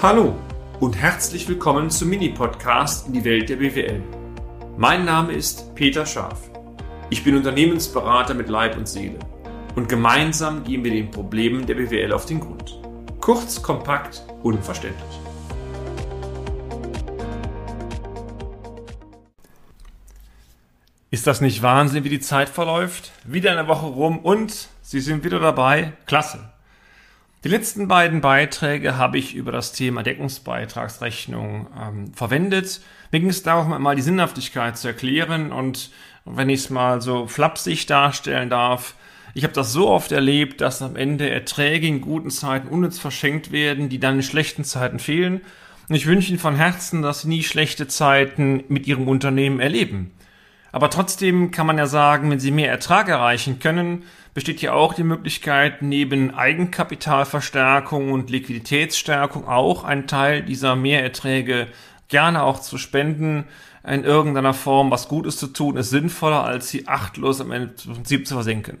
Hallo und herzlich willkommen zum Mini-Podcast in die Welt der BWL. Mein Name ist Peter Scharf. Ich bin Unternehmensberater mit Leib und Seele und gemeinsam gehen wir den Problemen der BWL auf den Grund. Kurz, kompakt, unverständlich. Ist das nicht Wahnsinn, wie die Zeit verläuft? Wieder eine Woche rum und Sie sind wieder dabei? Klasse. Die letzten beiden Beiträge habe ich über das Thema Deckungsbeitragsrechnung ähm, verwendet. Mir ging es darum, mal die Sinnhaftigkeit zu erklären und wenn ich es mal so flapsig darstellen darf, ich habe das so oft erlebt, dass am Ende Erträge in guten Zeiten unnütz verschenkt werden, die dann in schlechten Zeiten fehlen. Und ich wünsche Ihnen von Herzen, dass Sie nie schlechte Zeiten mit Ihrem Unternehmen erleben. Aber trotzdem kann man ja sagen, wenn Sie mehr Ertrag erreichen können, besteht ja auch die Möglichkeit, neben Eigenkapitalverstärkung und Liquiditätsstärkung auch einen Teil dieser Mehrerträge gerne auch zu spenden, in irgendeiner Form was Gutes zu tun, ist sinnvoller, als sie achtlos am Prinzip zu versenken.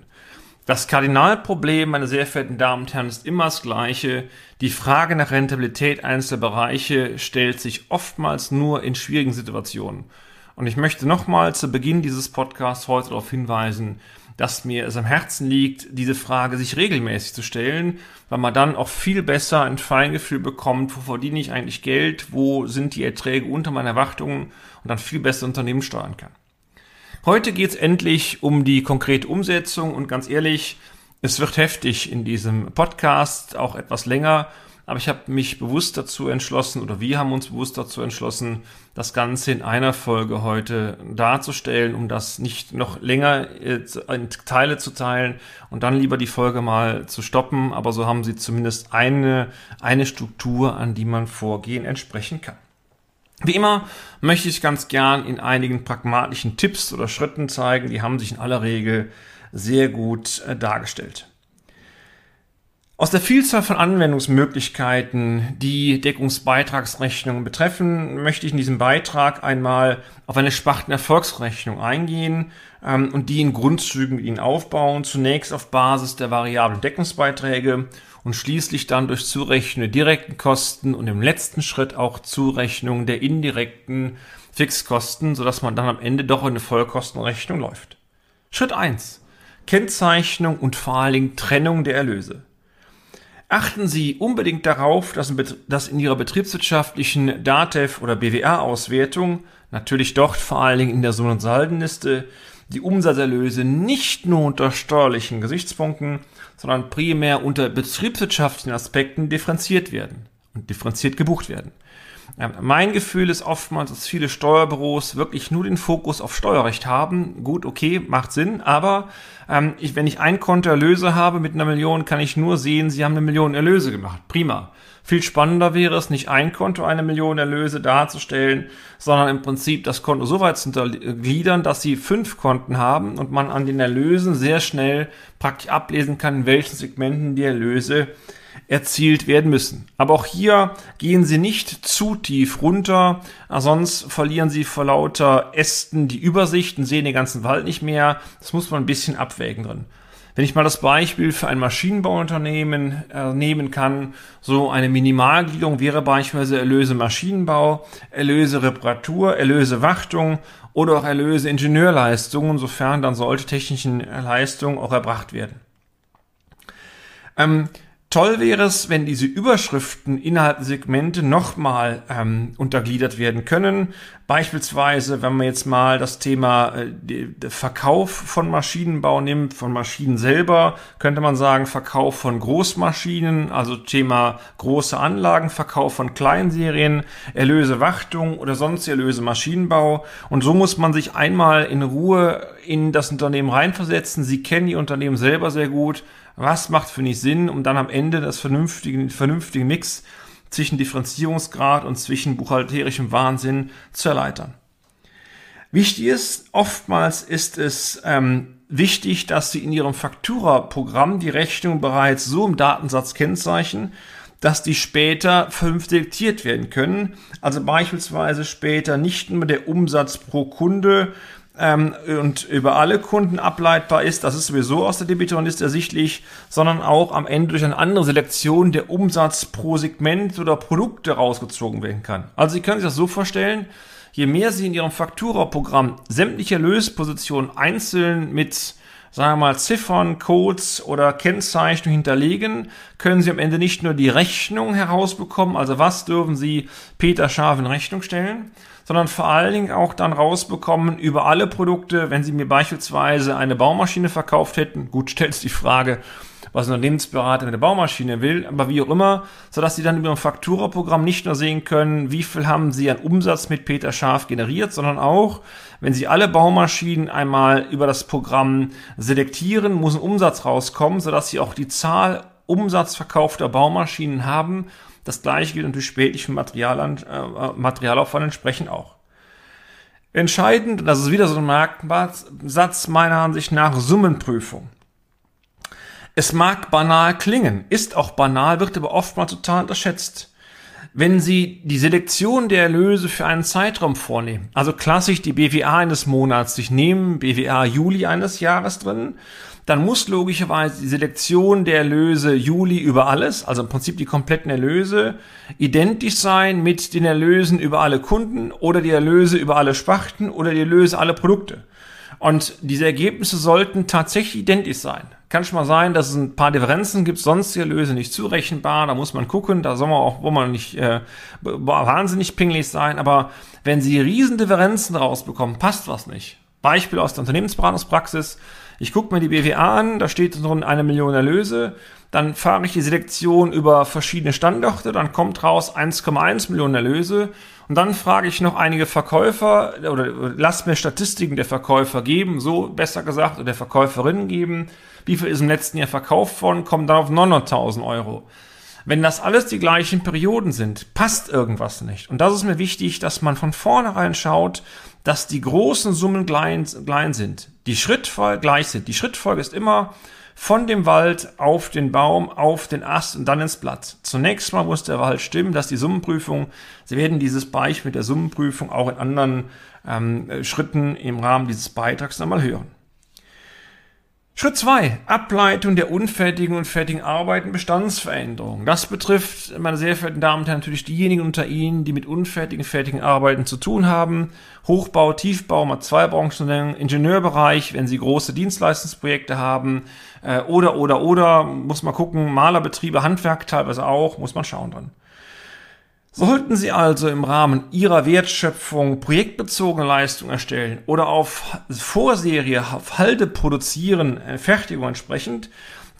Das Kardinalproblem, meine sehr verehrten Damen und Herren, ist immer das gleiche. Die Frage nach Rentabilität einzelner Bereiche stellt sich oftmals nur in schwierigen Situationen. Und ich möchte nochmal zu Beginn dieses Podcasts heute darauf hinweisen, dass mir es am Herzen liegt, diese Frage sich regelmäßig zu stellen, weil man dann auch viel besser ein Feingefühl bekommt, wo verdiene ich eigentlich Geld, wo sind die Erträge unter meinen Erwartungen und dann viel besser Unternehmen steuern kann. Heute geht es endlich um die konkrete Umsetzung und ganz ehrlich, es wird heftig in diesem Podcast, auch etwas länger aber ich habe mich bewusst dazu entschlossen, oder wir haben uns bewusst dazu entschlossen, das Ganze in einer Folge heute darzustellen, um das nicht noch länger äh, in Teile zu teilen und dann lieber die Folge mal zu stoppen. Aber so haben Sie zumindest eine, eine Struktur, an die man vorgehen entsprechen kann. Wie immer möchte ich ganz gern in einigen pragmatischen Tipps oder Schritten zeigen, die haben sich in aller Regel sehr gut äh, dargestellt. Aus der Vielzahl von Anwendungsmöglichkeiten, die Deckungsbeitragsrechnungen betreffen, möchte ich in diesem Beitrag einmal auf eine Spartenerfolgsrechnung eingehen ähm, und die in Grundzügen mit Ihnen aufbauen. Zunächst auf Basis der variablen Deckungsbeiträge und schließlich dann durch Zurechnung der direkten Kosten und im letzten Schritt auch Zurechnung der indirekten Fixkosten, sodass man dann am Ende doch in eine Vollkostenrechnung läuft. Schritt eins: Kennzeichnung und vor allen Dingen Trennung der Erlöse. Achten Sie unbedingt darauf, dass in Ihrer betriebswirtschaftlichen DATEV oder BWA-Auswertung, natürlich dort vor allen Dingen in der Sohn- und Saldenliste, die Umsatzerlöse nicht nur unter steuerlichen Gesichtspunkten, sondern primär unter betriebswirtschaftlichen Aspekten differenziert werden und differenziert gebucht werden. Mein Gefühl ist oftmals, dass viele Steuerbüros wirklich nur den Fokus auf Steuerrecht haben. Gut, okay, macht Sinn, aber ähm, ich, wenn ich ein Konto Erlöse habe mit einer Million, kann ich nur sehen, sie haben eine Million Erlöse gemacht. Prima. Viel spannender wäre es, nicht ein Konto eine Million Erlöse darzustellen, sondern im Prinzip das Konto so weit zu untergliedern, dass sie fünf Konten haben und man an den Erlösen sehr schnell praktisch ablesen kann, in welchen Segmenten die Erlöse erzielt werden müssen. Aber auch hier gehen Sie nicht zu tief runter, sonst verlieren Sie vor lauter Ästen die Übersicht und sehen den ganzen Wald nicht mehr. Das muss man ein bisschen abwägen drin. Wenn ich mal das Beispiel für ein Maschinenbauunternehmen äh, nehmen kann, so eine Minimalgliederung wäre beispielsweise Erlöse Maschinenbau, Erlöse Reparatur, Erlöse Wartung oder auch Erlöse Ingenieurleistungen, sofern dann solche technischen Leistungen auch erbracht werden. Ähm, Toll wäre es, wenn diese Überschriften innerhalb der Segmente nochmal ähm, untergliedert werden können. Beispielsweise, wenn man jetzt mal das Thema äh, der Verkauf von Maschinenbau nimmt, von Maschinen selber, könnte man sagen Verkauf von Großmaschinen, also Thema große Anlagen, Verkauf von Kleinserien, Erlöse Wartung oder sonst Erlöse Maschinenbau. Und so muss man sich einmal in Ruhe in das Unternehmen reinversetzen. Sie kennen die Unternehmen selber sehr gut was macht für mich Sinn, um dann am Ende das vernünftige, vernünftige Mix zwischen Differenzierungsgrad und zwischen buchhalterischem Wahnsinn zu erleitern. Wichtig ist, oftmals ist es ähm, wichtig, dass Sie in Ihrem Faktura-Programm die Rechnung bereits so im Datensatz kennzeichnen, dass die später fünf selektiert werden können. Also beispielsweise später nicht nur der Umsatz pro Kunde ähm, und über alle Kunden ableitbar ist, das ist sowieso aus der Debitorenliste ersichtlich, sondern auch am Ende durch eine andere Selektion der Umsatz pro Segment oder Produkte rausgezogen werden kann. Also Sie können sich das so vorstellen, je mehr Sie in Ihrem Faktura-Programm sämtliche Löspositionen einzeln mit sagen wir mal, Ziffern, Codes oder Kennzeichnungen hinterlegen, können Sie am Ende nicht nur die Rechnung herausbekommen, also was dürfen Sie Peter Scharf in Rechnung stellen, sondern vor allen Dingen auch dann rausbekommen über alle Produkte, wenn Sie mir beispielsweise eine Baumaschine verkauft hätten, gut, stellt die Frage, was ein Unternehmensberater mit der Baumaschine will, aber wie auch immer, sodass Sie dann über ein Fakturaprogramm nicht nur sehen können, wie viel haben Sie an Umsatz mit Peter Scharf generiert, sondern auch, wenn Sie alle Baumaschinen einmal über das Programm selektieren, muss ein Umsatz rauskommen, sodass Sie auch die Zahl umsatzverkaufter Baumaschinen haben. Das gleiche gilt natürlich spätlich für Material, äh, Materialaufwand entsprechend auch. Entscheidend, das ist wieder so ein Marktsatz meiner Ansicht nach, Summenprüfung. Es mag banal klingen, ist auch banal, wird aber oftmals total unterschätzt. Wenn Sie die Selektion der Erlöse für einen Zeitraum vornehmen, also klassisch die BWA eines Monats sich nehmen, BWA Juli eines Jahres drin, dann muss logischerweise die Selektion der Erlöse Juli über alles, also im Prinzip die kompletten Erlöse, identisch sein mit den Erlösen über alle Kunden oder die Erlöse über alle Sparten oder die Erlöse alle Produkte. Und diese Ergebnisse sollten tatsächlich identisch sein. Kann schon mal sein, dass es ein paar Differenzen gibt, sonstige Löse nicht zurechenbar, da muss man gucken, da soll man auch, wo man nicht äh, wahnsinnig pingelig sein, aber wenn Sie riesen Differenzen rausbekommen, passt was nicht. Beispiel aus der Unternehmensberatungspraxis, ich gucke mir die BWA an, da steht drin eine Million Erlöse, dann fahre ich die Selektion über verschiedene Standorte, dann kommt raus 1,1 Millionen Erlöse. Und dann frage ich noch einige Verkäufer oder lass mir Statistiken der Verkäufer geben, so besser gesagt, oder der Verkäuferinnen geben, wie viel ist im letzten Jahr verkauft worden, kommt dann auf 900.000 Euro. Wenn das alles die gleichen Perioden sind, passt irgendwas nicht. Und das ist mir wichtig, dass man von vornherein schaut, dass die großen Summen klein, klein sind, die Schrittfolge gleich sind. Die Schrittfolge ist immer von dem Wald auf den Baum, auf den Ast und dann ins Blatt. Zunächst mal muss der Wald stimmen, dass die Summenprüfung, Sie werden dieses Beispiel der Summenprüfung auch in anderen ähm, Schritten im Rahmen dieses Beitrags nochmal hören. Schritt zwei: Ableitung der unfertigen und fertigen Arbeiten, Bestandsveränderung. Das betrifft, meine sehr verehrten Damen und Herren, natürlich diejenigen unter Ihnen, die mit unfertigen, fertigen Arbeiten zu tun haben. Hochbau, Tiefbau, mal zwei Branchen Ingenieurbereich, wenn Sie große Dienstleistungsprojekte haben, äh, oder, oder, oder, muss man gucken, Malerbetriebe, Handwerk teilweise auch, muss man schauen dran. Sollten Sie also im Rahmen Ihrer Wertschöpfung projektbezogene Leistungen erstellen oder auf Vorserie, auf Halde produzieren, äh, Fertigung entsprechend,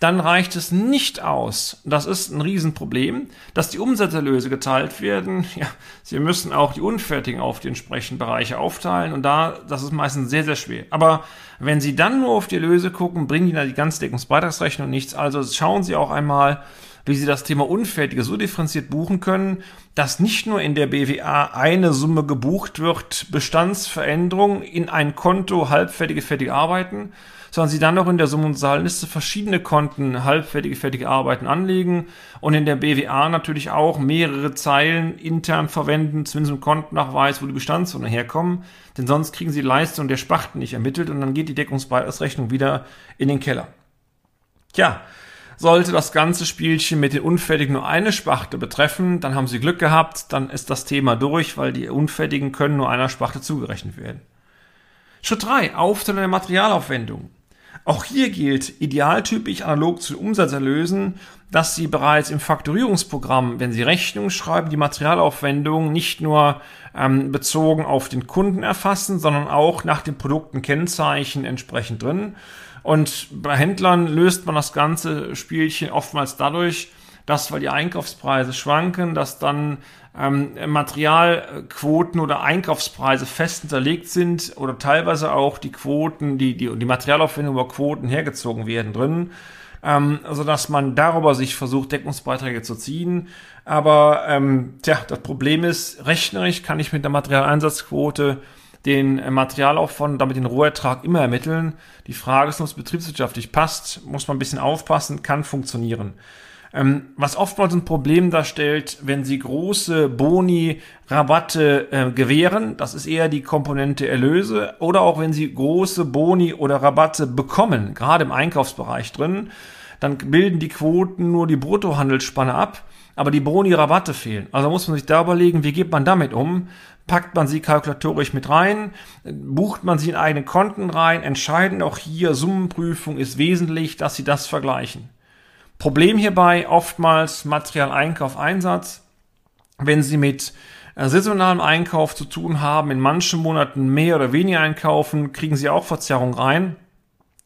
dann reicht es nicht aus. Das ist ein Riesenproblem, dass die Umsatzerlöse geteilt werden. Ja, Sie müssen auch die Unfertigen auf die entsprechenden Bereiche aufteilen und da, das ist meistens sehr, sehr schwer. Aber wenn Sie dann nur auf die Erlöse gucken, bringen Ihnen die ganze Deckungsbeitragsrechnung nichts. Also schauen Sie auch einmal, wie Sie das Thema Unfertige so differenziert buchen können, dass nicht nur in der BWA eine Summe gebucht wird, Bestandsveränderung in ein Konto halbfertige, fertige Arbeiten, sondern Sie dann noch in der Summe- und Zahlenliste verschiedene Konten halbfertige, fertige Arbeiten anlegen und in der BWA natürlich auch mehrere Zeilen intern verwenden, zumindest im Kontennachweis, wo die Bestandssumme herkommen, denn sonst kriegen Sie die Leistung der Sparten nicht ermittelt und dann geht die Deckungsbeitragsrechnung wieder in den Keller. Tja, sollte das ganze Spielchen mit den Unfertigen nur eine Sparte betreffen, dann haben Sie Glück gehabt, dann ist das Thema durch, weil die Unfertigen können nur einer Sparte zugerechnet werden. Schritt 3. Aufteilung der Materialaufwendung. Auch hier gilt idealtypisch analog zu Umsatzerlösen, dass Sie bereits im Faktorierungsprogramm, wenn Sie Rechnungen schreiben, die Materialaufwendung nicht nur ähm, bezogen auf den Kunden erfassen, sondern auch nach den Produktenkennzeichen entsprechend drin. Und bei Händlern löst man das ganze Spielchen oftmals dadurch, dass, weil die Einkaufspreise schwanken, dass dann ähm, Materialquoten oder Einkaufspreise fest hinterlegt sind oder teilweise auch die Quoten, die, die, die Materialaufwendung über Quoten hergezogen werden drin. Ähm, also dass man darüber sich versucht, Deckungsbeiträge zu ziehen. Aber ähm, tja, das Problem ist, rechnerisch kann ich mit der Materialeinsatzquote den äh, Materialaufwand, damit den Rohertrag immer ermitteln. Die Frage ist, ob es betriebswirtschaftlich passt, muss man ein bisschen aufpassen, kann funktionieren. Ähm, was oftmals ein Problem darstellt, wenn Sie große Boni, Rabatte äh, gewähren, das ist eher die Komponente Erlöse, oder auch wenn Sie große Boni oder Rabatte bekommen, gerade im Einkaufsbereich drin, dann bilden die Quoten nur die Bruttohandelsspanne ab, aber die Boni-Rabatte fehlen. Also muss man sich da überlegen, wie geht man damit um? Packt man sie kalkulatorisch mit rein? Bucht man sie in eigene Konten rein? Entscheidend auch hier, Summenprüfung ist wesentlich, dass Sie das vergleichen. Problem hierbei oftmals Materialeinkauf, Einsatz. Wenn Sie mit äh, saisonalem Einkauf zu tun haben, in manchen Monaten mehr oder weniger einkaufen, kriegen Sie auch Verzerrung rein.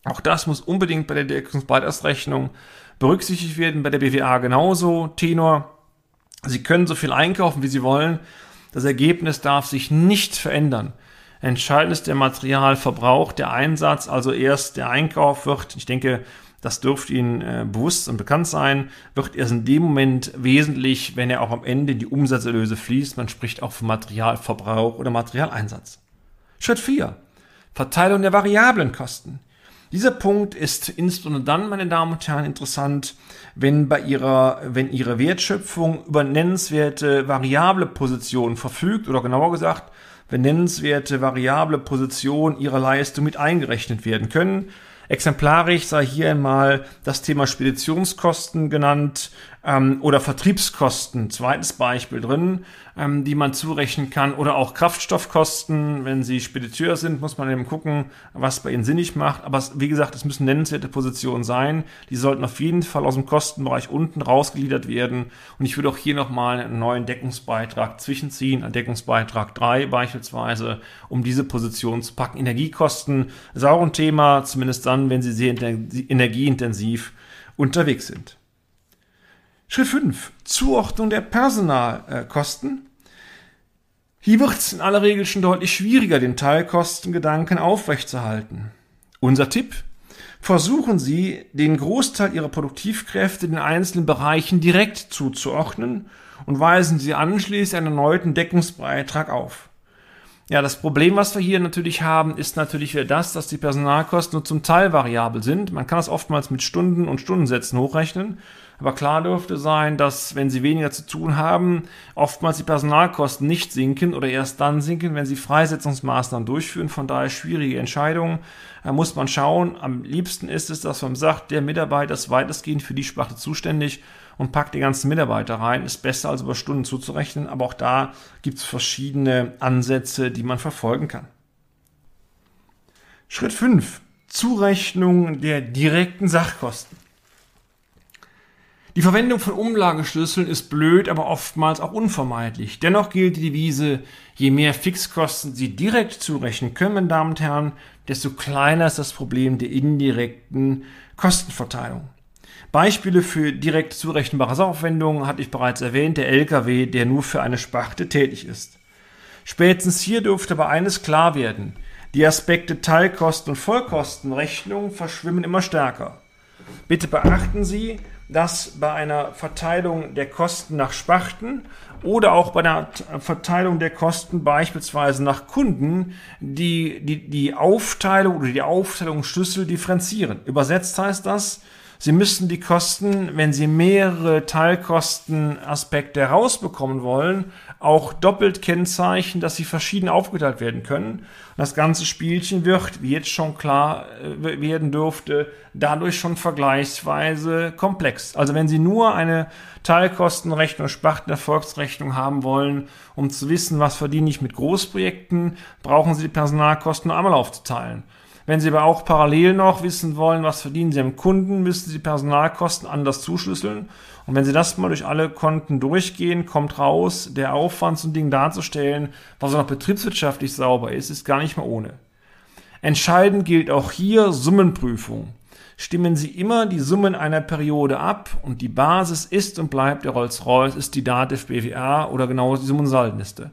Auch das muss unbedingt bei der Deckungsbeitragsrechnung berücksichtigt werden, bei der BWA genauso. Tenor, Sie können so viel einkaufen, wie Sie wollen. Das Ergebnis darf sich nicht verändern. Entscheidend ist der Materialverbrauch, der Einsatz, also erst der Einkauf wird, ich denke, das dürfte Ihnen äh, bewusst und bekannt sein, wird erst in dem Moment wesentlich, wenn er auch am Ende in die Umsatzerlöse fließt. Man spricht auch von Materialverbrauch oder Materialeinsatz. Schritt 4. Verteilung der variablen Kosten. Dieser Punkt ist insbesondere dann, meine Damen und Herren, interessant, wenn bei ihrer, wenn ihre Wertschöpfung über nennenswerte variable Positionen verfügt oder genauer gesagt, wenn nennenswerte variable Positionen ihrer Leistung mit eingerechnet werden können. Exemplarisch sei hier einmal das Thema Speditionskosten genannt ähm, oder Vertriebskosten, zweites Beispiel drin, ähm, die man zurechnen kann oder auch Kraftstoffkosten. Wenn Sie Spediteur sind, muss man eben gucken, was bei Ihnen sinnig macht. Aber wie gesagt, es müssen nennenswerte Positionen sein. Die sollten auf jeden Fall aus dem Kostenbereich unten rausgeliefert werden. Und ich würde auch hier nochmal einen neuen Deckungsbeitrag zwischenziehen, einen Deckungsbeitrag 3 beispielsweise, um diese Position zu packen. Energiekosten ein Thema, zumindest dann, wenn Sie sehr energieintensiv unterwegs sind. Schritt 5. Zuordnung der Personalkosten. Hier wird es in aller Regel schon deutlich schwieriger, den Teilkostengedanken aufrechtzuerhalten. Unser Tipp? Versuchen Sie, den Großteil Ihrer Produktivkräfte den einzelnen Bereichen direkt zuzuordnen und weisen Sie anschließend einen erneuten Deckungsbeitrag auf. Ja, das Problem, was wir hier natürlich haben, ist natürlich wieder das, dass die Personalkosten nur zum Teil variabel sind. Man kann das oftmals mit Stunden und Stundensätzen hochrechnen. Aber klar dürfte sein, dass wenn sie weniger zu tun haben, oftmals die Personalkosten nicht sinken oder erst dann sinken, wenn sie Freisetzungsmaßnahmen durchführen. Von daher schwierige Entscheidungen. Da muss man schauen. Am liebsten ist es, dass man sagt, der Mitarbeiter ist weitestgehend für die Sparte zuständig und packt die ganzen Mitarbeiter rein. Ist besser als über Stunden zuzurechnen. Aber auch da gibt es verschiedene Ansätze, die man verfolgen kann. Schritt 5. Zurechnung der direkten Sachkosten. Die Verwendung von Umlageschlüsseln ist blöd, aber oftmals auch unvermeidlich. Dennoch gilt die Devise, je mehr Fixkosten Sie direkt zurechnen können, meine Damen und Herren, desto kleiner ist das Problem der indirekten Kostenverteilung. Beispiele für direkt zurechenbare Sachaufwendungen hatte ich bereits erwähnt, der LKW, der nur für eine Sparte tätig ist. Spätestens hier dürfte aber eines klar werden. Die Aspekte Teilkosten und Vollkostenrechnung verschwimmen immer stärker. Bitte beachten Sie, dass bei einer Verteilung der Kosten nach Sparten oder auch bei der Verteilung der Kosten beispielsweise nach Kunden die, die, die Aufteilung oder die Aufteilungsschlüssel differenzieren. Übersetzt heißt das, Sie müssen die Kosten, wenn Sie mehrere Teilkostenaspekte herausbekommen wollen, auch doppelt kennzeichnen, dass sie verschieden aufgeteilt werden können. Und das ganze Spielchen wird, wie jetzt schon klar äh, werden dürfte, dadurch schon vergleichsweise komplex. Also wenn Sie nur eine Teilkostenrechnung, Spartenerfolgsrechnung haben wollen, um zu wissen, was verdiene ich mit Großprojekten, brauchen Sie die Personalkosten nur einmal aufzuteilen. Wenn Sie aber auch parallel noch wissen wollen, was verdienen Sie am Kunden, müssen Sie Personalkosten anders zuschlüsseln. Und wenn Sie das mal durch alle Konten durchgehen, kommt raus, der Aufwand, so ein Ding darzustellen, was auch noch betriebswirtschaftlich sauber ist, ist gar nicht mehr ohne. Entscheidend gilt auch hier Summenprüfung. Stimmen Sie immer die Summen einer Periode ab und die Basis ist und bleibt der Rolls-Royce, ist die Dativ BWA oder genau die Summensaldenliste.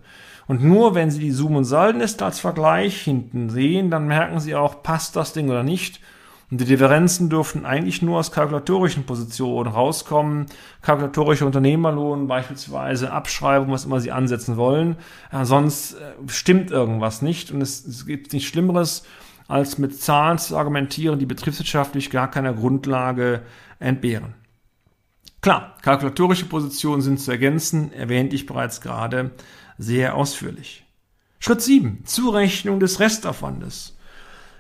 Und nur wenn Sie die Zoom- und Saldenliste als Vergleich hinten sehen, dann merken Sie auch, passt das Ding oder nicht. Und die Differenzen dürften eigentlich nur aus kalkulatorischen Positionen rauskommen. Kalkulatorischer Unternehmerlohn, beispielsweise Abschreibung, was immer Sie ansetzen wollen. Ja, sonst äh, stimmt irgendwas nicht. Und es, es gibt nichts Schlimmeres, als mit Zahlen zu argumentieren, die betriebswirtschaftlich gar keiner Grundlage entbehren. Klar, kalkulatorische Positionen sind zu ergänzen, erwähnte ich bereits gerade sehr ausführlich. Schritt 7. Zurechnung des Restaufwandes.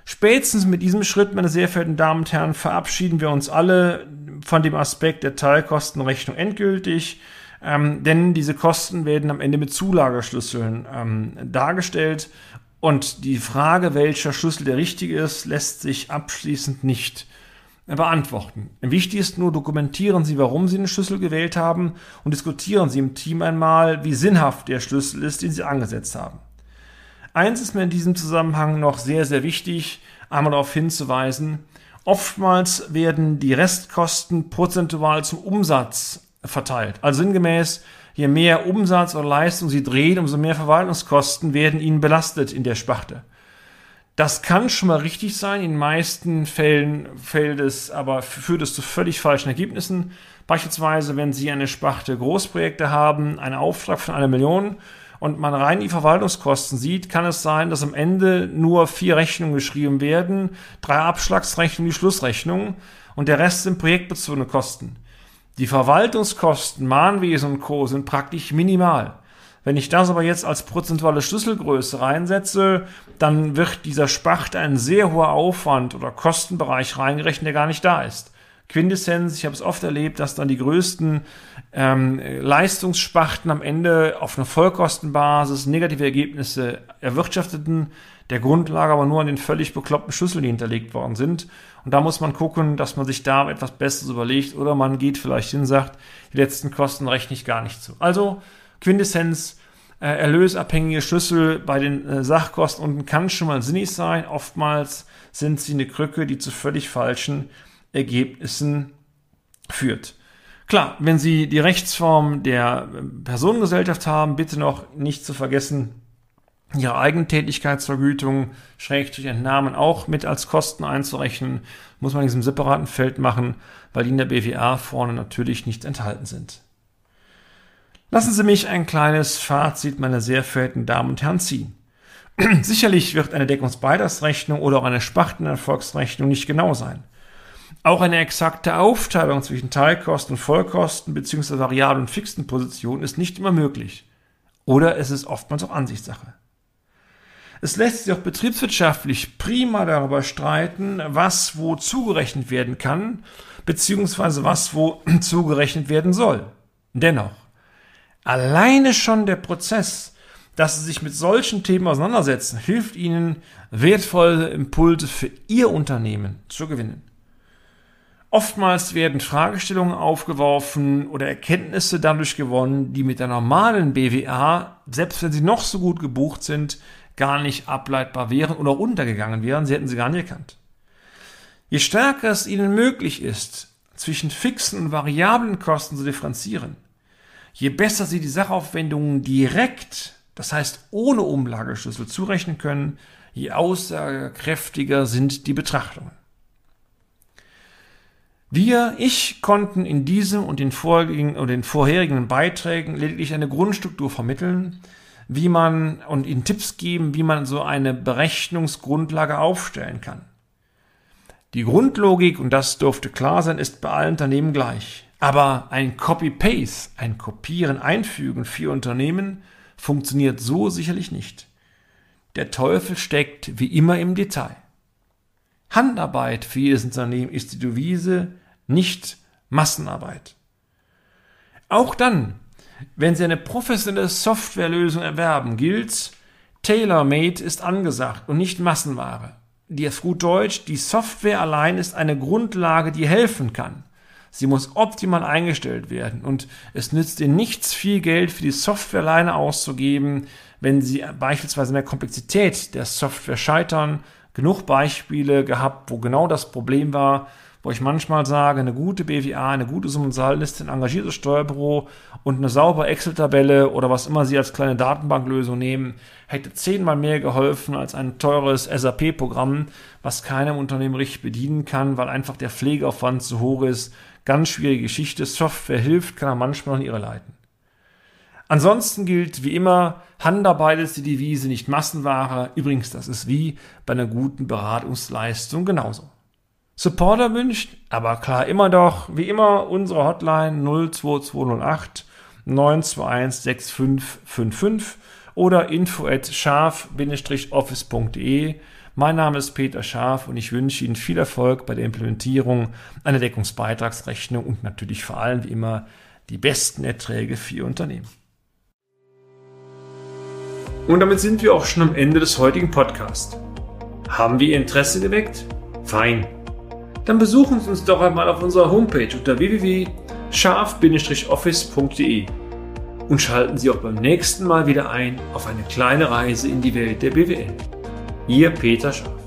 Spätestens mit diesem Schritt, meine sehr verehrten Damen und Herren, verabschieden wir uns alle von dem Aspekt der Teilkostenrechnung endgültig, ähm, denn diese Kosten werden am Ende mit Zulagerschlüsseln ähm, dargestellt und die Frage, welcher Schlüssel der richtige ist, lässt sich abschließend nicht beantworten. Wichtig ist nur, dokumentieren Sie, warum Sie den Schlüssel gewählt haben und diskutieren Sie im Team einmal, wie sinnhaft der Schlüssel ist, den Sie angesetzt haben. Eins ist mir in diesem Zusammenhang noch sehr, sehr wichtig, einmal darauf hinzuweisen, oftmals werden die Restkosten prozentual zum Umsatz verteilt. Also sinngemäß, je mehr Umsatz oder Leistung Sie drehen, umso mehr Verwaltungskosten werden Ihnen belastet in der Sparte. Das kann schon mal richtig sein. In meisten Fällen fällt es aber führt es zu völlig falschen Ergebnissen. Beispielsweise, wenn Sie eine Sparte Großprojekte haben, einen Auftrag von einer Million und man rein die Verwaltungskosten sieht, kann es sein, dass am Ende nur vier Rechnungen geschrieben werden, drei Abschlagsrechnungen, die Schlussrechnung und der Rest sind projektbezogene Kosten. Die Verwaltungskosten, Mahnwesen und Co. sind praktisch minimal. Wenn ich das aber jetzt als prozentuale Schlüsselgröße reinsetze, dann wird dieser Spacht ein sehr hoher Aufwand oder Kostenbereich reingerechnet, der gar nicht da ist. Quintessenz, ich habe es oft erlebt, dass dann die größten ähm, Leistungsspachten am Ende auf einer Vollkostenbasis negative Ergebnisse erwirtschafteten, der Grundlage aber nur an den völlig bekloppten Schlüsseln, die hinterlegt worden sind. Und da muss man gucken, dass man sich da etwas Besseres überlegt oder man geht vielleicht hin und sagt, die letzten Kosten rechne ich gar nicht zu. Also Quintessenz, äh, erlösabhängige Schlüssel bei den äh, Sachkosten unten kann schon mal sinnig sein. Oftmals sind sie eine Krücke, die zu völlig falschen Ergebnissen führt. Klar, wenn Sie die Rechtsform der äh, Personengesellschaft haben, bitte noch nicht zu vergessen, Ihre Eigentätigkeitsvergütung, Schrägstrich Entnahmen auch mit als Kosten einzurechnen, muss man in diesem separaten Feld machen, weil die in der BWA vorne natürlich nicht enthalten sind. Lassen Sie mich ein kleines Fazit, meine sehr verehrten Damen und Herren, ziehen. Sicherlich wird eine Deckungsbeitragsrechnung oder auch eine Spartenerfolgsrechnung nicht genau sein. Auch eine exakte Aufteilung zwischen Teilkosten und Vollkosten bzw. variablen und fixen Positionen ist nicht immer möglich. Oder es ist oftmals auch Ansichtssache. Es lässt sich auch betriebswirtschaftlich prima darüber streiten, was wo zugerechnet werden kann, beziehungsweise was wo zugerechnet werden soll. Dennoch, Alleine schon der Prozess, dass Sie sich mit solchen Themen auseinandersetzen, hilft Ihnen, wertvolle Impulse für Ihr Unternehmen zu gewinnen. Oftmals werden Fragestellungen aufgeworfen oder Erkenntnisse dadurch gewonnen, die mit der normalen BWA, selbst wenn sie noch so gut gebucht sind, gar nicht ableitbar wären oder untergegangen wären. Sie hätten sie gar nicht erkannt. Je stärker es Ihnen möglich ist, zwischen fixen und variablen Kosten zu differenzieren, Je besser Sie die Sachaufwendungen direkt, das heißt ohne Umlageschlüssel, zurechnen können, je aussagekräftiger sind die Betrachtungen. Wir, ich, konnten in diesem und den, vorherigen Beiträgen lediglich eine Grundstruktur vermitteln, wie man und Ihnen Tipps geben, wie man so eine Berechnungsgrundlage aufstellen kann. Die Grundlogik, und das dürfte klar sein, ist bei allen Unternehmen gleich. Aber ein Copy-Paste, ein Kopieren, Einfügen für Unternehmen funktioniert so sicherlich nicht. Der Teufel steckt wie immer im Detail. Handarbeit für jedes Unternehmen ist die Devise, nicht Massenarbeit. Auch dann, wenn Sie eine professionelle Softwarelösung erwerben, gilt, Tailor-Made ist angesagt und nicht Massenware. Die auf gut Deutsch, die Software allein ist eine Grundlage, die helfen kann. Sie muss optimal eingestellt werden und es nützt Ihnen nichts, viel Geld für die Software alleine auszugeben, wenn Sie beispielsweise in der Komplexität der Software scheitern. Genug Beispiele gehabt, wo genau das Problem war, wo ich manchmal sage, eine gute BWA, eine gute Summenzahlliste, ein engagiertes Steuerbüro und eine saubere Excel-Tabelle oder was immer Sie als kleine Datenbanklösung nehmen, hätte zehnmal mehr geholfen als ein teures SAP-Programm, was keinem Unternehmen richtig bedienen kann, weil einfach der Pflegeaufwand zu hoch ist. Ganz schwierige Geschichte. Software hilft, kann er manchmal noch in Irre leiten. Ansonsten gilt wie immer, Handarbeit ist die Devise, nicht Massenware. Übrigens, das ist wie bei einer guten Beratungsleistung genauso. Supporter wünscht, aber klar, immer doch, wie immer, unsere Hotline 02208 921 6555 oder info at scharf-office.de. Mein Name ist Peter Scharf und ich wünsche Ihnen viel Erfolg bei der Implementierung einer Deckungsbeitragsrechnung und natürlich vor allem wie immer die besten Erträge für Ihr Unternehmen. Und damit sind wir auch schon am Ende des heutigen Podcasts. Haben wir Ihr Interesse geweckt? Fein. Dann besuchen Sie uns doch einmal auf unserer Homepage unter www.scharf-office.de und schalten Sie auch beim nächsten Mal wieder ein auf eine kleine Reise in die Welt der BWL. Ihr Peter Scharf.